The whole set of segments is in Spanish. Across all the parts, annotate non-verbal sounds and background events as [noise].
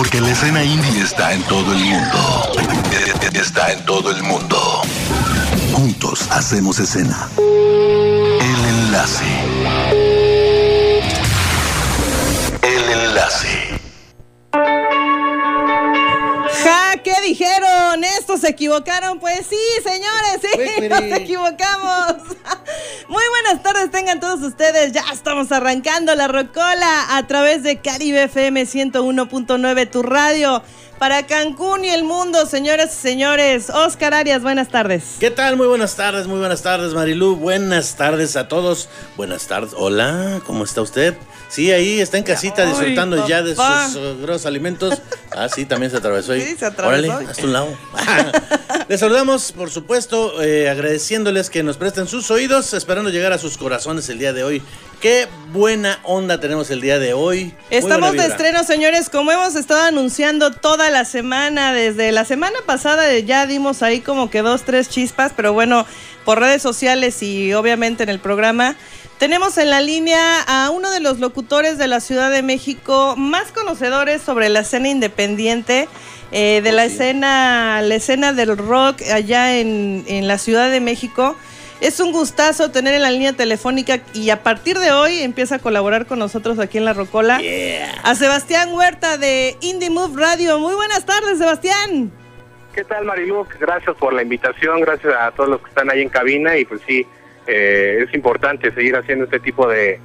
Porque la escena indie está en todo el mundo. Está en todo el mundo. Juntos hacemos escena. El enlace. El enlace. Ja, ¿qué dijeron? ¿Estos se equivocaron? Pues sí, señores, sí, nos equivocamos. [laughs] Muy buenas tardes, tengan todos ustedes. Ya estamos arrancando la rocola a través de Caribe FM 101.9, tu radio. Para Cancún y el mundo, señoras y señores. Oscar Arias, buenas tardes. ¿Qué tal? Muy buenas tardes, muy buenas tardes, Marilú. Buenas tardes a todos. Buenas tardes. Hola, ¿cómo está usted? Sí, ahí está en casita disfrutando ya de sus uh, grosos alimentos. Ah, sí, también se atravesó ahí. Sí, se atravesó. Órale, hasta un lado. [laughs] Les saludamos, por supuesto, eh, agradeciéndoles que nos presten sus oídos, esperando llegar a sus corazones el día de hoy. Qué buena onda tenemos el día de hoy. Estamos de estreno, señores, como hemos estado anunciando toda la semana, desde la semana pasada ya dimos ahí como que dos, tres chispas, pero bueno, por redes sociales y obviamente en el programa. Tenemos en la línea a uno de los locutores de la Ciudad de México más conocedores sobre la escena independiente, eh, de la escena, la escena del rock allá en, en la Ciudad de México. Es un gustazo tener en la línea telefónica y a partir de hoy empieza a colaborar con nosotros aquí en La Rocola a Sebastián Huerta de Indie Move Radio. Muy buenas tardes, Sebastián. ¿Qué tal, Marilu? Gracias por la invitación, gracias a todos los que están ahí en cabina y pues sí, eh, es importante seguir haciendo este tipo de,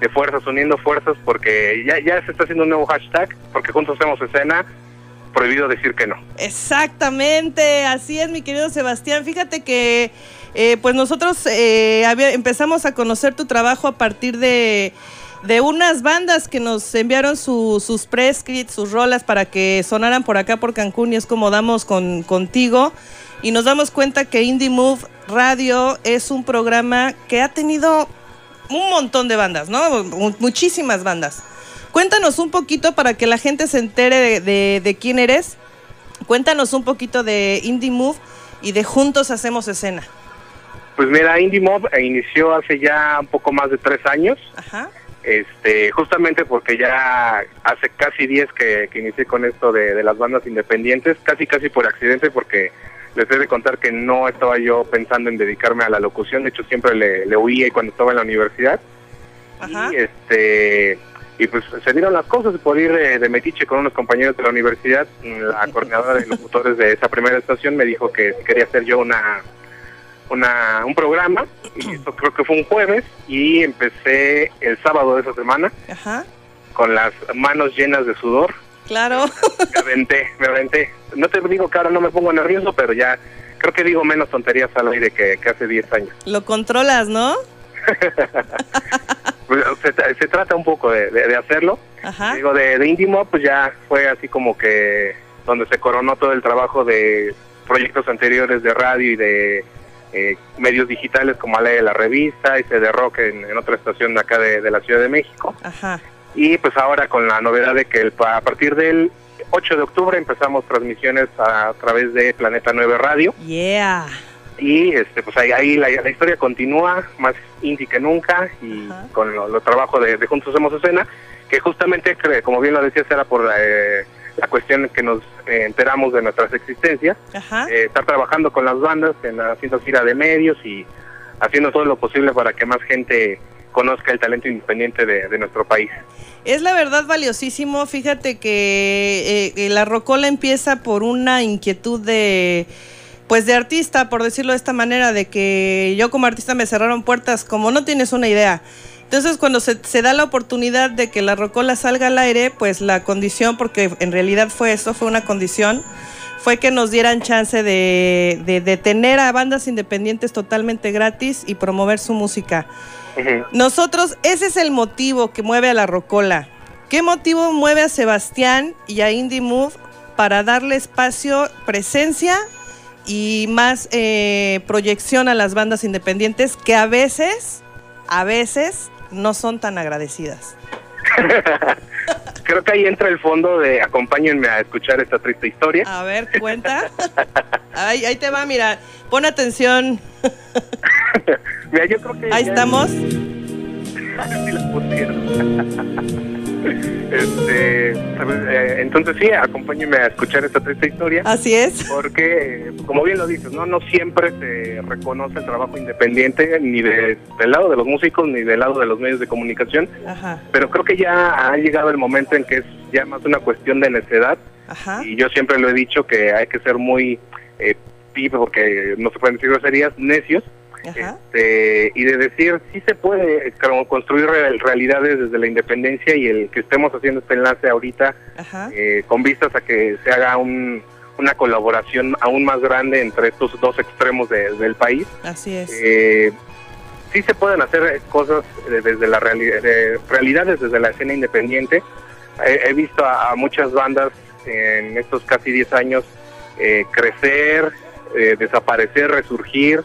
de fuerzas, uniendo fuerzas porque ya, ya se está haciendo un nuevo hashtag, porque juntos hacemos escena, prohibido decir que no. Exactamente, así es, mi querido Sebastián. Fíjate que eh, pues nosotros eh, empezamos a conocer tu trabajo a partir de, unas bandas que nos enviaron su- sus prescripts, sus rolas para que sonaran por acá por Cancún y es como damos con, contigo. Y nos damos cuenta que Indie Move Radio es un programa que ha tenido un montón de bandas, ¿no? Mu- Muchísimas bandas. Cuéntanos un poquito para que la gente se entere de quién eres. Cuéntanos un poquito de Indie Move y de Juntos Hacemos Escena. Pues mira, Indie Mob eh, inició hace ya un poco más de tres años, Ajá. este, justamente porque ya hace casi 10 que, que inicié con esto de, de las bandas independientes, casi casi por accidente porque les he de contar que no estaba yo pensando en dedicarme a la locución, de hecho siempre le, le huía cuando estaba en la universidad. Ajá. Y este y pues se dieron las cosas por ir de, de metiche con unos compañeros de la universidad. La [laughs] coordinadora de locutores de esa primera estación me dijo que quería hacer yo una una un programa y esto creo que fue un jueves y empecé el sábado de esa semana Ajá. con las manos llenas de sudor. Claro. Me aventé, me aventé. No te digo que ahora no me pongo nervioso, pero ya creo que digo menos tonterías al aire que, que hace 10 años. Lo controlas, ¿no? [laughs] Pues, se, tra- se trata un poco de, de- de hacerlo. Ajá. Digo, de, de Indie Mob, pues ya fue así como que donde se coronó todo el trabajo de proyectos anteriores de radio y de eh, medios digitales como Ale de la Revista y CD Rock en, en otra estación de acá de, de la Ciudad de México. Ajá. Y pues ahora con la novedad de que el, a partir del 8 de octubre empezamos transmisiones a, a través de Planeta 9 Radio Yeah. y este pues ahí, ahí la, la historia continúa más indie que nunca y Ajá. con lo, lo trabajo de, de Juntos Hacemos Escena que justamente como bien lo decías era por eh, la cuestión que nos eh, enteramos de nuestras existencias eh, estar trabajando con las bandas en, haciendo gira de medios y haciendo todo lo posible para que más gente conozca el talento independiente de, de nuestro país Es la verdad valiosísimo. Fíjate que eh, la Rocola empieza por una inquietud de, pues de artista, por decirlo de esta manera, de que yo como artista me cerraron puertas como no tienes una idea. Entonces cuando se, se da la oportunidad de que la Rocola salga al aire, pues la condición, porque en realidad fue eso, fue una condición, fue que nos dieran chance de, de, de tener a bandas independientes totalmente gratis y promover su música. Nosotros, ese es el motivo que mueve a la Rocola. ¿Qué motivo mueve a Sebastián y a Indie Move para darle espacio, presencia y más eh, proyección a las bandas independientes que a veces, a veces no son tan agradecidas? [laughs] Creo que ahí entra el fondo de acompáñenme a escuchar esta triste historia. A ver, cuenta. [laughs] Ahí, ahí te va, mira. Pon atención. [laughs] Mira, yo creo que Ahí estamos. Sí la pusieron. [laughs] Este, eh, entonces sí, acompáñeme a escuchar esta triste historia. Así es. Porque, como bien lo dices, no, no siempre se reconoce el trabajo independiente ni del lado de los músicos ni del lado de los medios de comunicación. Ajá. Pero creo que ya ha llegado el momento en que es ya más una cuestión de necedad. Ajá. Y yo siempre lo he dicho que hay que ser muy eh, porque no se pueden decir groserías, necios este, y de decir si se puede construir realidades desde la independencia y el que estemos haciendo este enlace ahorita eh, con vistas a que se haga una colaboración aún más grande entre estos dos extremos del país. Así es. Eh, sí se pueden hacer cosas desde la realidad, realidades desde la escena independiente. He, visto a, muchas bandas en estos casi 10 años eh, crecer, desaparecer, resurgir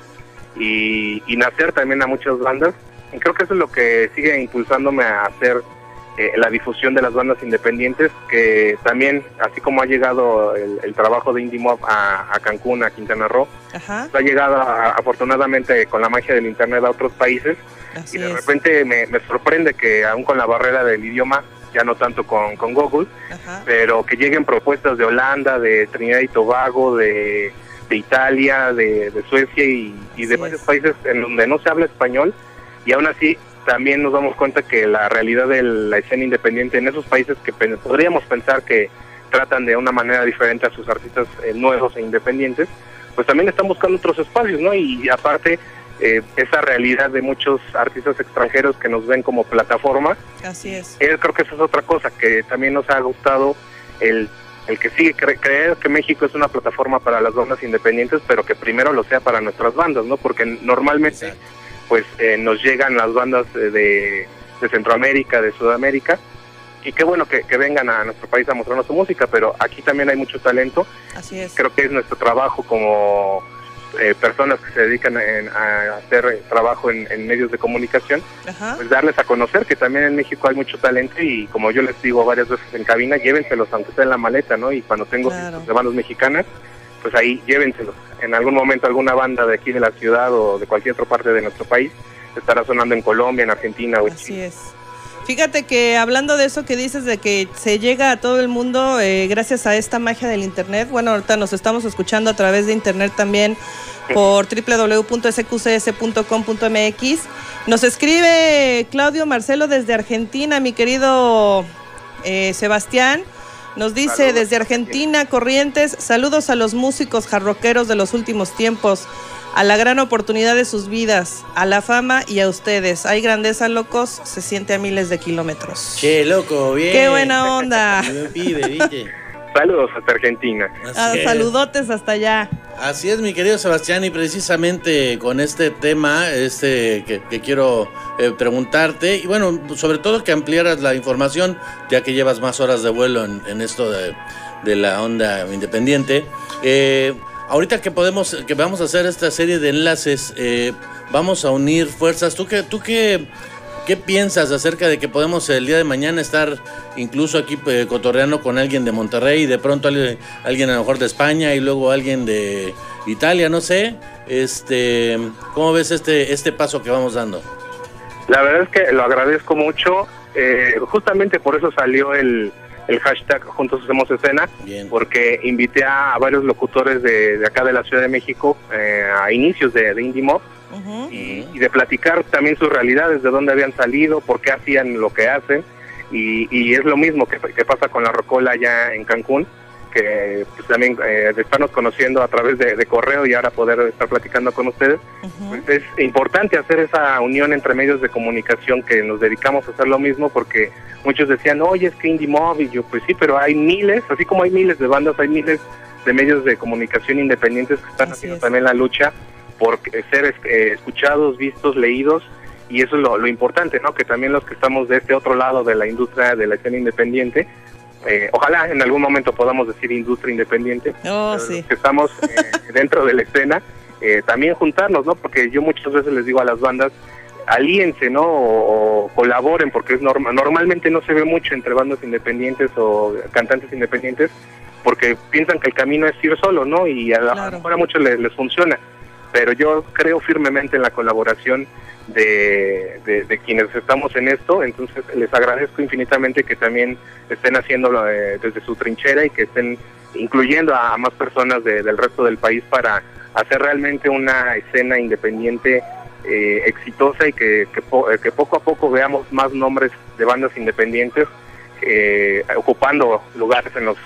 y, nacer también a muchas bandas. Y creo que eso es lo que sigue impulsándome a hacer eh, la difusión de las bandas independientes, que también, así como ha llegado el, trabajo de Indie Mob a, Cancún, a Quintana Roo, ha llegado afortunadamente con la magia del Internet a otros países. y de repente me, sorprende que aún con la barrera del idioma, ya no tanto con, con Google, pero que lleguen propuestas de Holanda, de Trinidad y Tobago, de de Italia, de, Suecia y, de varios países en donde no se habla español y aún así también nos damos cuenta que la realidad de la escena independiente en esos países que podríamos pensar que tratan de una manera diferente a sus artistas eh, nuevos e independientes, pues también están buscando otros espacios, ¿no? Y, aparte, eh, esa realidad de muchos artistas extranjeros que nos ven como plataforma. Así es. Eh, creo que esa es otra cosa que también nos ha gustado el el que sigue creer que México es una plataforma para las bandas independientes, pero que primero lo sea para nuestras bandas, ¿no? Porque normalmente pues eh, nos llegan las bandas de, Centroamérica, de Sudamérica, y qué bueno que, que, vengan a nuestro país a mostrarnos su música, pero aquí también hay mucho talento. Así es. Creo que es nuestro trabajo como eh, personas que se dedican a hacer eh, trabajo en, medios de comunicación, pues darles a conocer que también en México hay mucho talento y como yo les digo varias veces en cabina, llévenselos aunque sea en la maleta, ¿no? Y cuando tengo de bandas mexicanas, pues ahí llévenselos. En algún momento alguna banda de aquí de la ciudad o de cualquier otra parte de nuestro país estará sonando en Colombia, en Argentina o en Así es. Fíjate que hablando de eso que dices de que se llega a todo el mundo eh, gracias a esta magia del Internet, bueno, ahorita nos estamos escuchando a través de Internet también por www.sqcs.com.mx. Nos escribe Claudio Marcelo desde Argentina, mi querido eh, Sebastián. Nos dice desde Argentina, Corrientes, saludos a los músicos jarroqueros de los últimos tiempos a la gran oportunidad de sus vidas, a la fama y a ustedes. Hay grandeza, locos, se siente a miles de kilómetros. Che, loco, bien. Qué buena onda. [laughs] Saludos hasta Argentina. Ah, saludotes hasta allá. Así es, mi querido Sebastián, y precisamente con este tema este que, quiero eh, preguntarte, y bueno, sobre todo que ampliaras la información, ya que llevas más horas de vuelo en, esto de, de, la onda independiente. Eh, ahorita que podemos, que vamos a hacer esta serie de enlaces, eh, vamos a unir fuerzas. ¿Tú qué, tú qué, qué piensas acerca de que podemos el día de mañana estar incluso aquí eh, cotorreando con alguien de Monterrey y de pronto alguien, alguien a lo mejor de España y luego alguien de Italia, no sé? Este, ¿cómo ves este, este paso que vamos dando? La verdad es que lo agradezco mucho. Eh, justamente por eso salió el, el hashtag Juntos Hacemos Escena, porque invité a, varios locutores de, acá de la Ciudad de México eh, a inicios de, de Indie Mob y, de platicar también sus realidades, de dónde habían salido, por qué hacían lo que hacen. Y, y es lo mismo que, que, pasa con la Rocola allá en Cancún, que pues, también eh, de estarnos conociendo a través de, correo y ahora poder estar platicando con ustedes, pues, es importante hacer esa unión entre medios de comunicación que nos dedicamos a hacer lo mismo porque muchos decían, oye, es que Indie Mob, y yo, pues sí, pero hay miles, así como hay miles de bandas, hay miles de medios de comunicación independientes que están haciendo también la lucha por ser eh, escuchados, vistos, leídos, y eso es lo, lo importante, ¿no? Que también los que estamos de este otro lado de la industria de la escena independiente, eh, ojalá en algún momento podamos decir industria independiente, oh, que estamos eh, [laughs] dentro de la escena, eh, también juntarnos, ¿no? Porque yo muchas veces les digo a las bandas, alíense, ¿no? O, colaboren, porque es normal normalmente no se ve mucho entre bandas independientes o cantantes independientes, porque piensan que el camino es ir solo, ¿no? Y a, a muchos les, funciona. Pero yo creo firmemente en la colaboración de, de, quienes estamos en esto, entonces les agradezco infinitamente que también estén haciéndolo eh, desde su trinchera y que estén incluyendo a, más personas del resto del país para hacer realmente una escena independiente eh, exitosa y que, que, que, poco a poco veamos más nombres de bandas independientes eh, ocupando lugares en los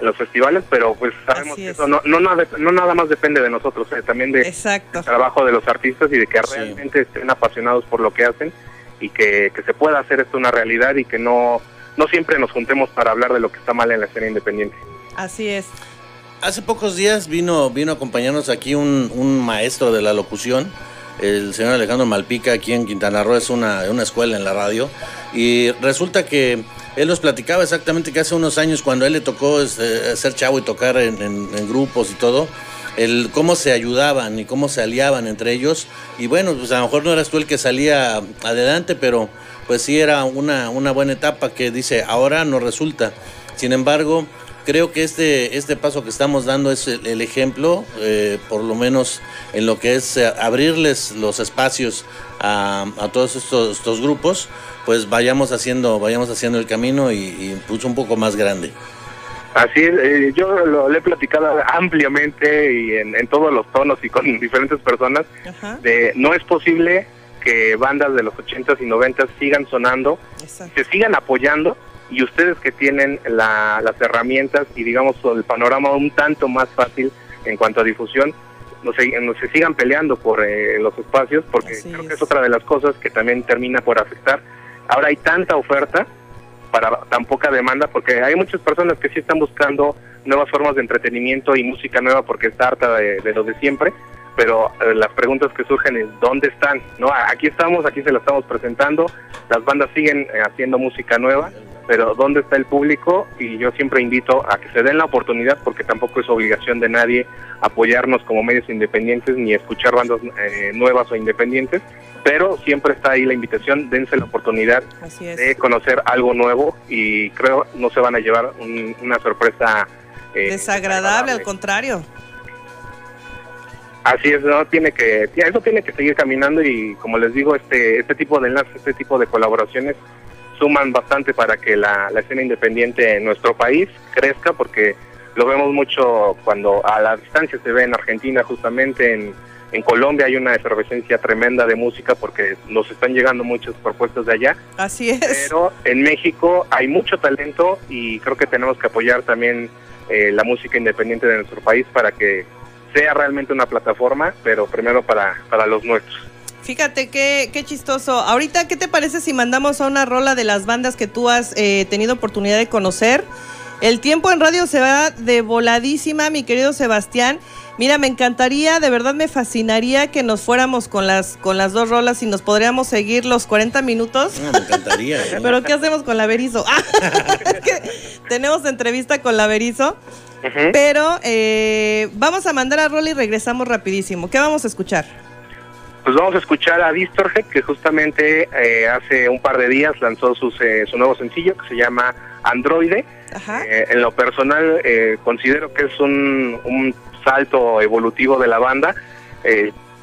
en los festivales, pero pues sabemos que eso no, no, no, nada más depende de nosotros, eh, también de del trabajo de los artistas y de que realmente estén apasionados por lo que hacen y que, que se pueda hacer esto una realidad y que no, no siempre nos juntemos para hablar de lo que está mal en la escena independiente. Así es. Hace pocos días vino, vino a acompañarnos aquí un, un maestro de la locución, el señor Alejandro Malpica, aquí en Quintana Roo, es una, una escuela en la radio, y resulta que él nos platicaba exactamente que hace unos años cuando a él le tocó este, ser chavo y tocar en, grupos y todo, el cómo se ayudaban y cómo se aliaban entre ellos. Y bueno, pues a lo mejor no eras tú el que salía adelante, pero pues sí era una, una buena etapa que dice, ahora no resulta. Sin embargo, creo que este, este paso que estamos dando es el, ejemplo, eh, por lo menos en lo que es eh, abrirles los espacios a, todos estos, estos grupos pues vayamos haciendo, vayamos haciendo el camino y, y pues un poco más grande. Así es, eh, yo lo, he platicado ampliamente y en, todos los tonos y con diferentes personas, de no es posible que bandas de los 80s y 90s sigan sonando, se sigan apoyando y ustedes que tienen las herramientas y digamos el panorama un tanto más fácil en cuanto a difusión, no se, se sigan peleando por eh, los espacios, porque creo que es otra de las cosas que también termina por afectar. Ahora hay tanta oferta para tan poca demanda, porque hay muchas personas que sí están buscando nuevas formas de entretenimiento y música nueva porque está harta de, lo de siempre, pero eh, las preguntas que surgen es ¿dónde están? no Aquí estamos, aquí se la estamos presentando, las bandas siguen eh, haciendo música nueva, pero ¿dónde está el público? Y yo siempre invito a que se den la oportunidad, porque tampoco es obligación de nadie apoyarnos como medios independientes ni escuchar bandas eh, nuevas o independientes, pero siempre está ahí la invitación, dense la oportunidad de conocer algo nuevo y creo no se van a llevar una sorpresa eh, desagradable, al contrario. Así es, no tiene que eso tiene que seguir caminando y como les digo, este este tipo de enlaces, este tipo de colaboraciones suman bastante para que la, escena independiente en nuestro país crezca, porque lo vemos mucho cuando a la distancia se ve en Argentina, justamente en, en Colombia hay una efervescencia tremenda de música porque nos están llegando muchas propuestas de allá. Así es. Pero en México hay mucho talento y creo que tenemos que apoyar también eh, la música independiente de nuestro país para que sea realmente una plataforma, pero primero para, para los nuestros. Fíjate qué, qué chistoso. Ahorita, ¿qué te parece si mandamos a una rola de las bandas que tú has eh, tenido oportunidad de conocer? El tiempo en radio se va de voladísima, mi querido Sebastián. Mira, me encantaría, de verdad me fascinaría que nos fuéramos con las, con las dos rolas y nos podríamos seguir los 40 minutos. me encantaría. [laughs] ¿eh? Pero ¿qué hacemos con la Berizo? [laughs] tenemos entrevista con la Berizo. Pero eh, vamos a mandar a rola y regresamos rapidísimo. ¿Qué vamos a escuchar? Pues vamos a escuchar a Distorhead, que justamente eh, hace un par de días lanzó su, su nuevo sencillo que se llama Androide. Eh, en lo personal eh, considero que es un, un, salto evolutivo de la banda.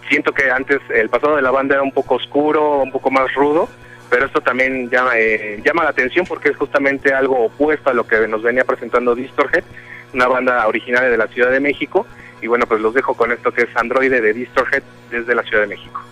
siento que antes el pasado de la banda era un poco oscuro, un poco más rudo, pero esto también llama, llama la atención porque es justamente algo opuesto a lo que nos venía presentando Distorhead, una banda originaria de la Ciudad de México y bueno, pues los dejo con esto que es Androide de Distorhead desde la Ciudad de México.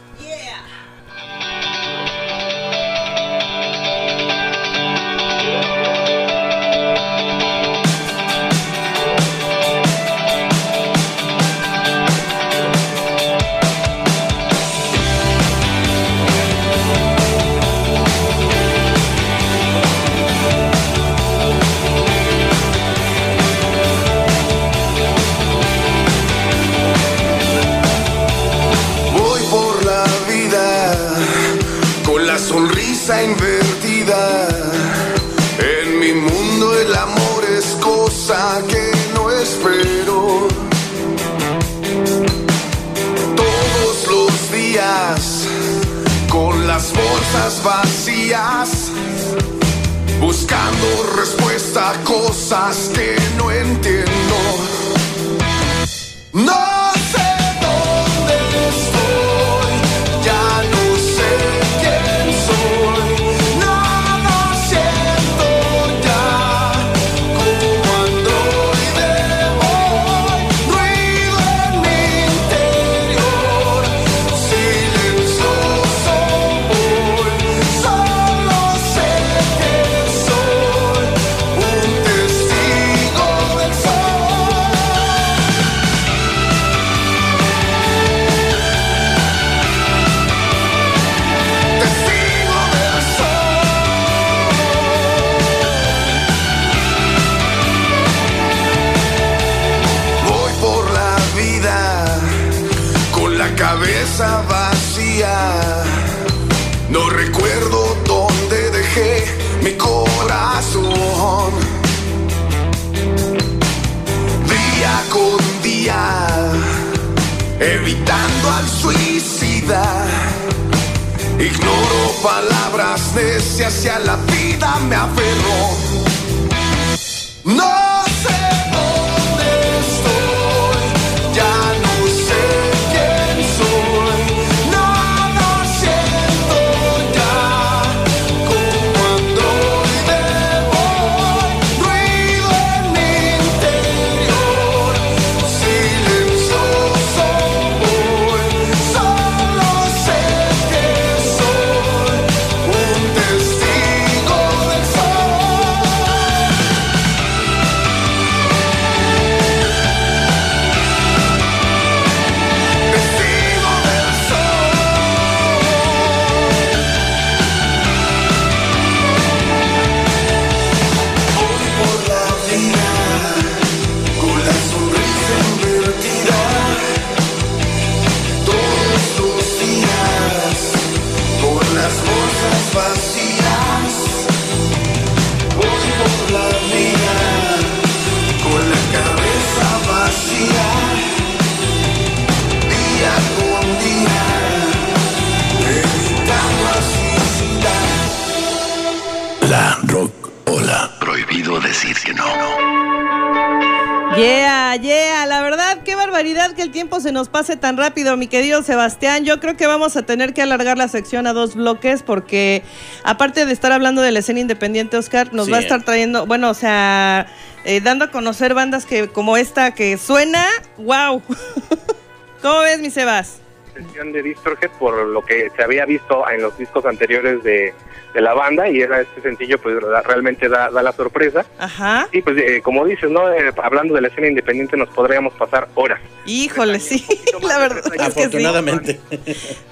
Barbaridad que el tiempo se nos pase tan rápido, mi querido Sebastián. Yo creo que vamos a tener que alargar la sección a dos bloques porque aparte de estar hablando de la escena independiente, Oscar, nos Sí. va a estar trayendo, bueno, o sea, eh, dando a conocer bandas que como esta que suena, wow. [laughs] ¿Cómo ves, mi Sebas? Sesión de Distorhead por lo que se había visto en los discos anteriores de, de la banda y era este sencillo pues realmente da, da la sorpresa Ajá. y pues eh, como dices no Eh, hablando de la escena independiente nos podríamos pasar horas Híjole, sí, [laughs] la verdad es que sí. Afortunadamente.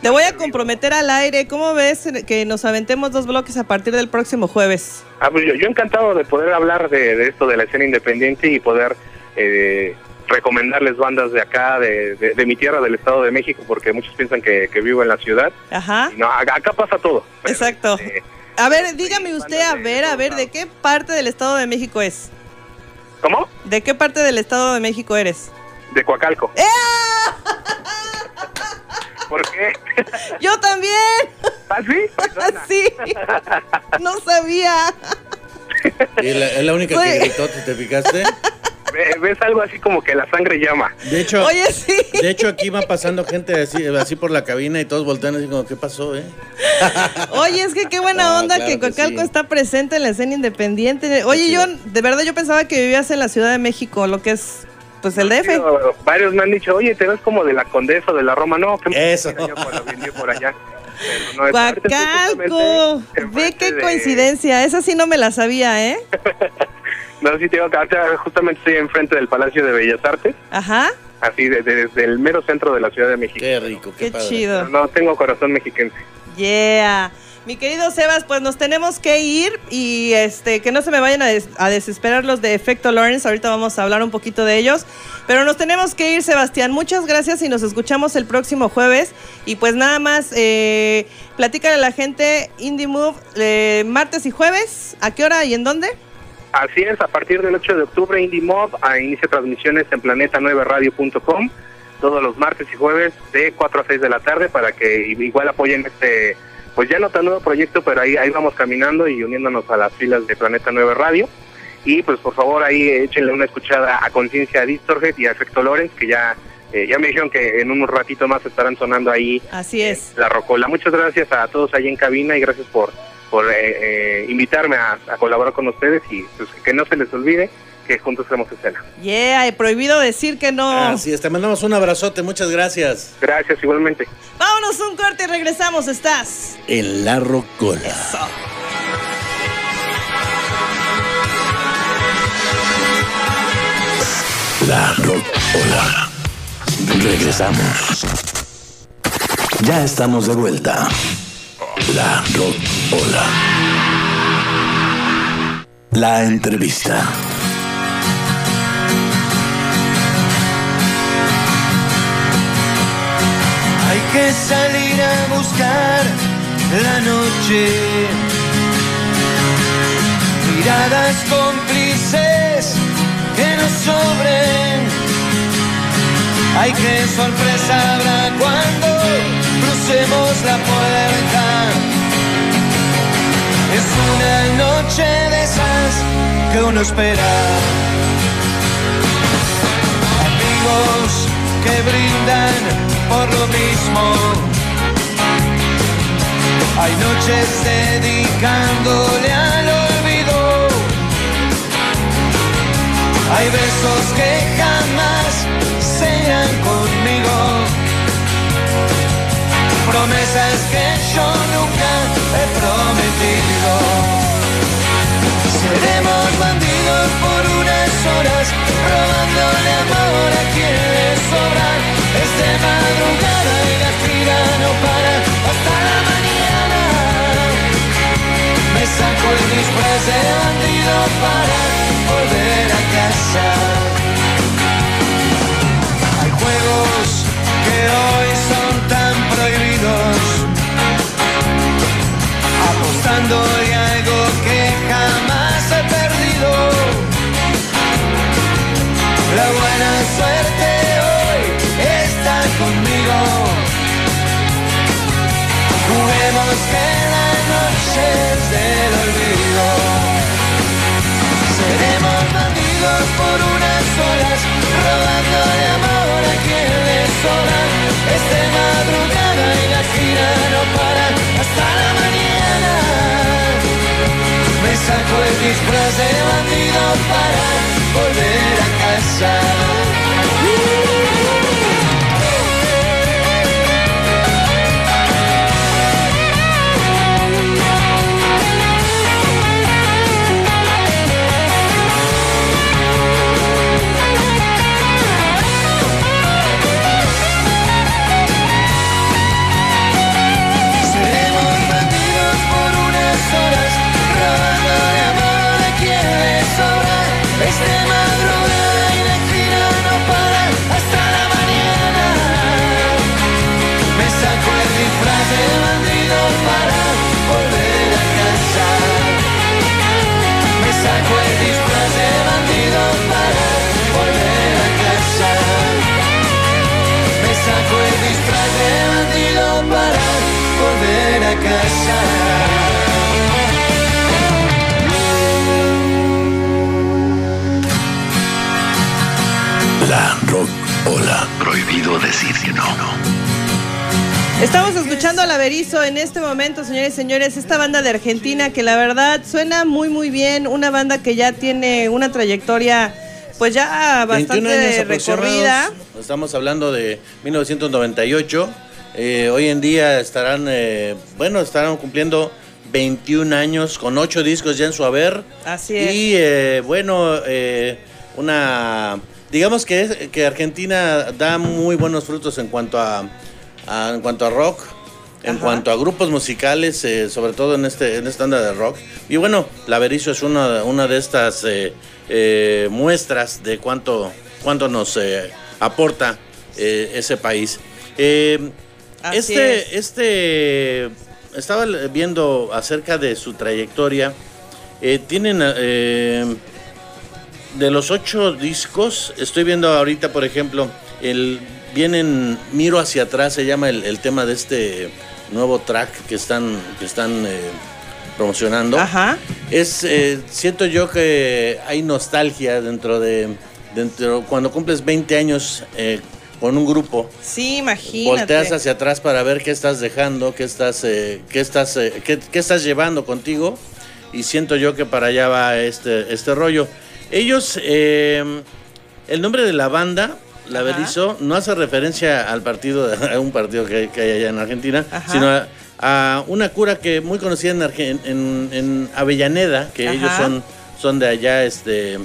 Te voy a comprometer al aire. ¿Cómo ves que nos aventemos dos bloques a partir del próximo jueves? Ah, pues yo, yo encantado de poder hablar de, de esto de la escena independiente y poder eh, recomendarles bandas de acá, de, de- de mi tierra, del Estado de México, porque muchos piensan que, que vivo en la ciudad. Ajá. No, acá, acá pasa todo. Exacto. este, A ver, dígame usted, a ver, a ver, ¿de qué parte del Estado de México es? ¿Cómo? ¿De qué parte del Estado de México eres? De Coacalco. ¡Eh! ¿Por qué? [laughs] Yo también. ¿Ah, sí? [laughs] Paisana. Sí. No sabía. Y la- es la única que Sí. gritó, ¿te, te fijaste? Ve- ¿Ves algo así como que la sangre llama? De hecho, Oye, sí. de hecho aquí va pasando gente así, así por la cabina y todos voltean así como, ¿qué pasó, eh? Oye, es que qué buena [laughs] No, onda claro que Coacalco sí. está presente en la escena independiente. Oye, yo, de verdad, yo pensaba que vivías en la Ciudad de México, lo que es, pues, el DF. Varios me han dicho, oye, te ves como de la condesa o de la Roma. No, que Eso. Yo por, allá. Pero no, Coacalco. Ve qué de- coincidencia. Esa sí no me la sabía, ¿eh? [laughs] No, sí, te digo que ahorita justamente estoy enfrente del Palacio de Bellas Artes, Ajá. así de- de- desde el mero centro de la Ciudad de México. Qué rico, qué, Qué padre. chido. Pero no, tengo corazón mexiquense. Yeah. Mi querido Sebas, pues nos tenemos que ir y este que no se me vayan a, des- a desesperar los de Efecto Lawrence. Ahorita vamos a hablar un poquito de ellos. Pero nos tenemos que ir, Sebastián. Muchas gracias y nos escuchamos el próximo jueves. Y pues nada más, eh, platícale a la gente Indie Move eh, martes y jueves. ¿A qué hora y en dónde? Así es, a partir del 8 de octubre, Indie Mob ah, inicia transmisiones en planeta9radio.com todos los martes y jueves de 4 a 6 de la tarde para que igual apoyen este, pues ya no tan nuevo proyecto, pero ahí, ahí vamos caminando y uniéndonos a las filas de Planeta 9 Radio. Y pues por favor ahí échenle una escuchada a Conciencia Distorhead y a Efecto Lorenz, que ya, eh, ya me dijeron que en un ratito más estarán sonando ahí Así es. la Rocola. Muchas gracias a todos ahí en cabina y gracias por, por eh, eh, invitarme a, a colaborar con ustedes y pues, que no se les olvide que juntos hacemos escena. Yeah, y prohibido decir que no. Así es, te mandamos un abrazote, muchas gracias. Gracias igualmente. Vámonos un corte y regresamos. Estás. En la rocola. La rocola. Regresamos. Ya estamos de vuelta. La rocola. La entrevista. Hay que salir a buscar la noche. Miradas cómplices que nos sobren. Ay, qué sorpresa habrá cuando crucemos la puerta. Es una noche de esas que uno espera. Amigos que brindan por lo mismo hay noches dedicándole al olvido. Hay besos que Promesas que yo nunca he prometido. Seremos bandidos por unas horas, robándole amor a quien le sobra. Es de madrugada y la gira no para hasta la saco el disfraz de bandido para volver a casa. Hay juegos que hoy prohibidos, apostando y algo que jamás he perdido. La buena suerte hoy está conmigo. Juguemos que la noche del olvido. Seremos bandidos por unas horas, robando de amor a quien le sobra. Esta El disfraz de bandido para volver a casa. Hola. Prohibido decir que no. Estamos escuchando a la Berizo en este momento, señores y señores, esta banda de Argentina que la verdad suena muy muy bien, una banda que ya tiene una trayectoria pues ya bastante recorrida. Estamos hablando de 1998. Eh, hoy en día estarán, eh, bueno, estarán cumpliendo 21 años con 8 discos ya en su haber. Así es. Y eh, bueno, una digamos que, que Argentina da muy buenos frutos en cuanto a, en cuanto a rock, en cuanto a grupos musicales, eh, sobre todo en este en esta onda de rock. Y bueno, La Berizo es una, una de estas eh, eh, muestras de cuánto, cuánto nos aporta ese país. este, este, estaba viendo acerca de su trayectoria. tienen de los ocho discos, estoy viendo ahorita, por ejemplo, el vienen Miro hacia atrás, se llama el, tema de este nuevo track que están, que están eh, promocionando. Ajá. Es, eh, siento yo que hay nostalgia dentro de, dentro, cuando cumples 20 años eh, con un grupo. Sí, imagínate. Volteas hacia atrás para ver qué estás dejando, qué estás, qué estás, qué, qué, estás llevando contigo. Y siento yo que para allá va este, este rollo. Ellos, eh, el nombre de la banda, la Berizo, no hace referencia al partido, [laughs] a un partido que, hay allá en Argentina, sino a, una cura que muy conocida en, en, Avellaneda, que ellos son, son de allá, este,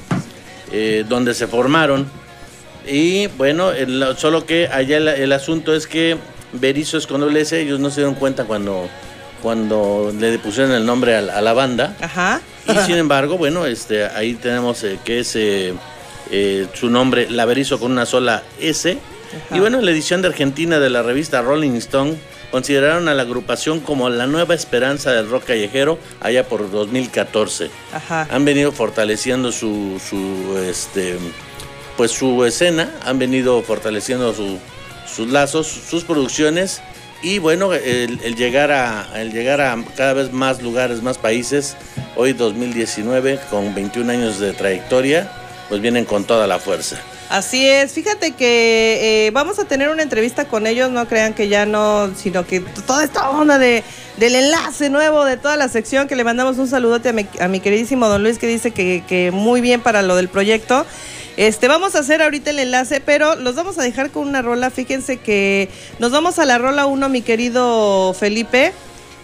eh, donde se formaron. Y bueno, solo que allá el, asunto es que Berizo es con doble S, ellos no se dieron cuenta cuando, cuando le pusieron el nombre a, a la banda. Ajá. Y sin embargo, bueno, este, ahí tenemos eh, que es eh, eh, su nombre Laberizo con una sola S. Y bueno, en la edición de Argentina de la revista Rolling Stone consideraron a la agrupación como la nueva esperanza del rock callejero allá por 2014. Ajá. Han venido fortaleciendo su, su este pues su escena, han venido fortaleciendo su- sus lazos, sus producciones y bueno, el, llegar a el llegar a cada vez más lugares, más países, hoy 2019 con 21 años de trayectoria, pues vienen con toda la fuerza. Así es, fíjate que eh, vamos a tener una entrevista con ellos, no crean que ya no, sino que toda esta onda de, del enlace nuevo de toda la sección, que le mandamos un saludote a mi, a mi queridísimo don Luis que dice que, que muy bien para lo del proyecto. Este, vamos a hacer ahorita el enlace, pero los vamos a dejar con una rola. Fíjense que nos vamos a la rola 1, mi querido Felipe.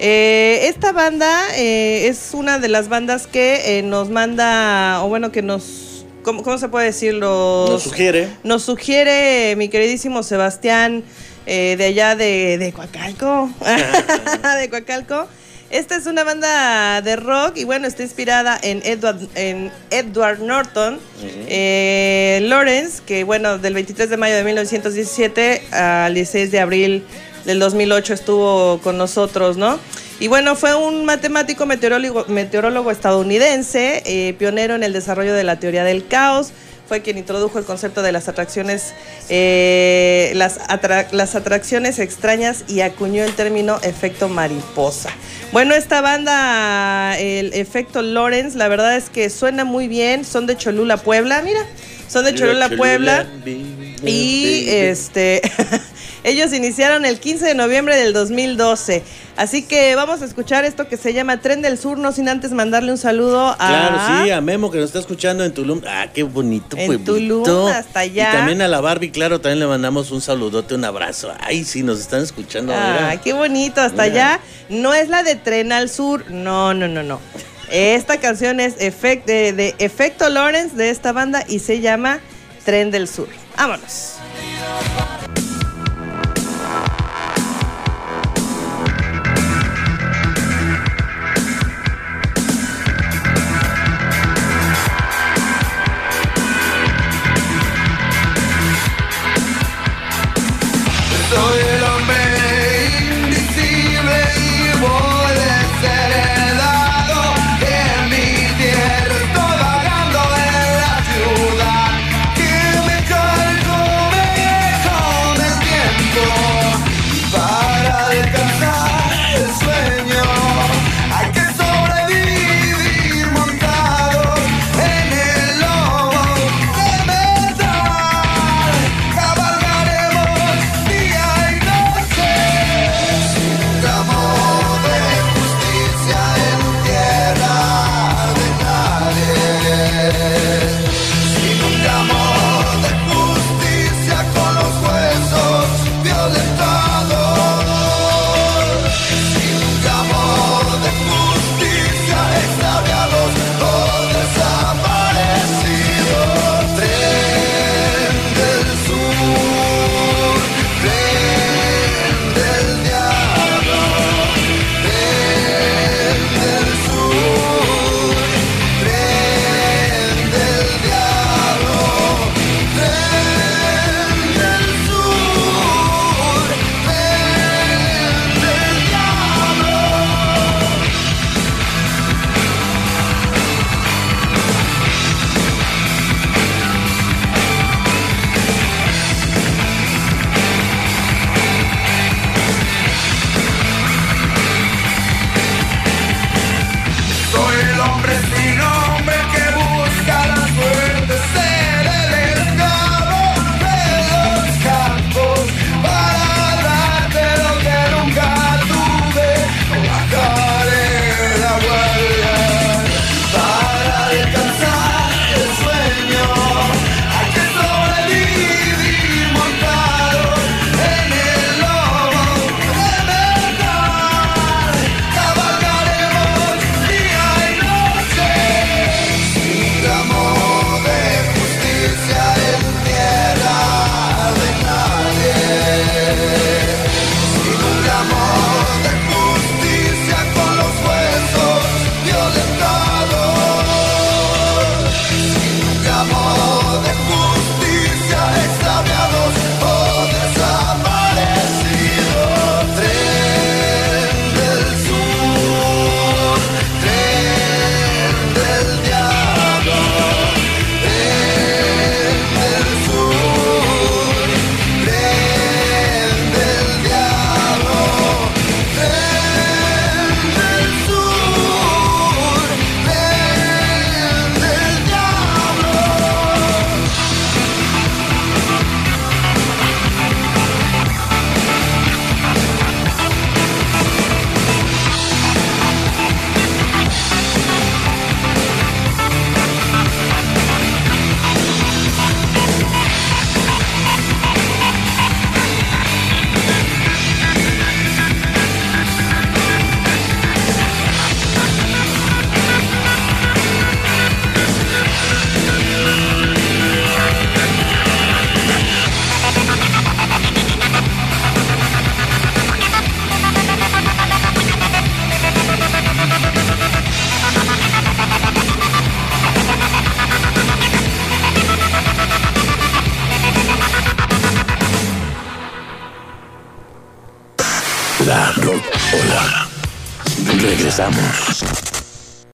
Eh, esta banda eh, es una de las bandas que eh, nos manda, o bueno, que nos, ¿cómo, cómo se puede decirlo? Nos sugiere Nos sugiere mi queridísimo Sebastián eh, de allá de, de Coacalco. [laughs] de Coacalco. Esta es una banda de rock y bueno, está inspirada en Edward, en Edward Norton eh, Lawrence, que bueno, del 23 de mayo de 1917 al 16 de abril del 2008 estuvo con nosotros, ¿no? Y bueno, fue un matemático meteorólogo, meteorólogo estadounidense, eh, pionero en el desarrollo de la teoría del caos, fue quien introdujo el concepto de las atracciones, eh, las, atra- las atracciones extrañas y acuñó el término efecto mariposa. Bueno, esta banda, el efecto Lawrence, la verdad es que suena muy bien, son de Cholula, Puebla, mira, son de Cholula, Puebla. Y este [laughs] ellos iniciaron el 15 de noviembre del 2012. Así que vamos a escuchar esto que se llama Tren del Sur, no sin antes mandarle un saludo a Claro, sí, a Memo que nos está escuchando en Tulum. Ah, qué bonito En pueblito. Tulum, hasta allá. Y también a la Barbie, claro, también le mandamos un saludote, un abrazo. Ay, sí, nos están escuchando ahora. Ay, qué bonito, hasta Mira. allá. No es la de Tren al Sur, no, no, no, no. Esta canción es de, de Efecto Lawrence de esta banda y se llama Tren del Sur. Vámonos.